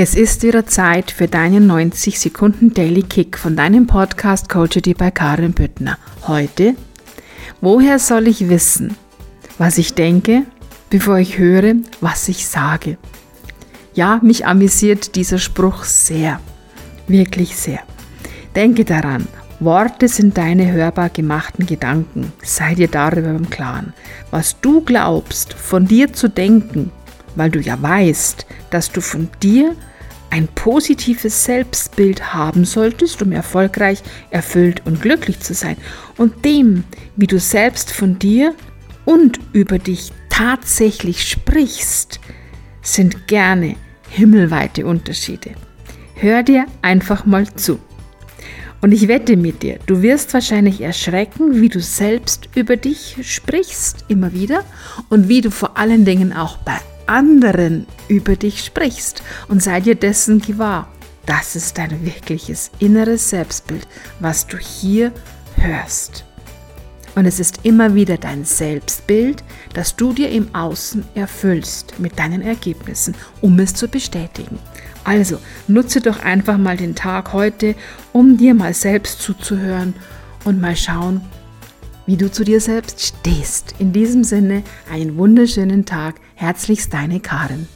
Es ist wieder Zeit für deinen 90 Sekunden Daily Kick von deinem Podcast Coachity bei Karin Büttner. Heute, woher soll ich wissen, was ich denke, bevor ich höre, was ich sage? Ja, mich amüsiert dieser Spruch sehr, wirklich sehr. Denke daran, Worte sind deine hörbar gemachten Gedanken. Sei dir darüber im Klaren. Was du glaubst, von dir zu denken, weil du ja weißt, dass du von dir ein positives Selbstbild haben solltest, um erfolgreich, erfüllt und glücklich zu sein. Und dem, wie du selbst von dir und über dich tatsächlich sprichst, sind gerne himmelweite Unterschiede. Hör dir einfach mal zu. Und ich wette mit dir, du wirst wahrscheinlich erschrecken, wie du selbst über dich sprichst, immer wieder, und wie du vor allen Dingen auch bei anderen über dich sprichst und sei dir dessen gewahr. Das ist dein wirkliches inneres Selbstbild, was du hier hörst. Und es ist immer wieder dein Selbstbild, das du dir im Außen erfüllst mit deinen Ergebnissen, um es zu bestätigen. Also nutze doch einfach mal den Tag heute, um dir mal selbst zuzuhören und mal schauen, wie du zu dir selbst stehst. In diesem Sinne, einen wunderschönen Tag. Herzlichst deine Karin.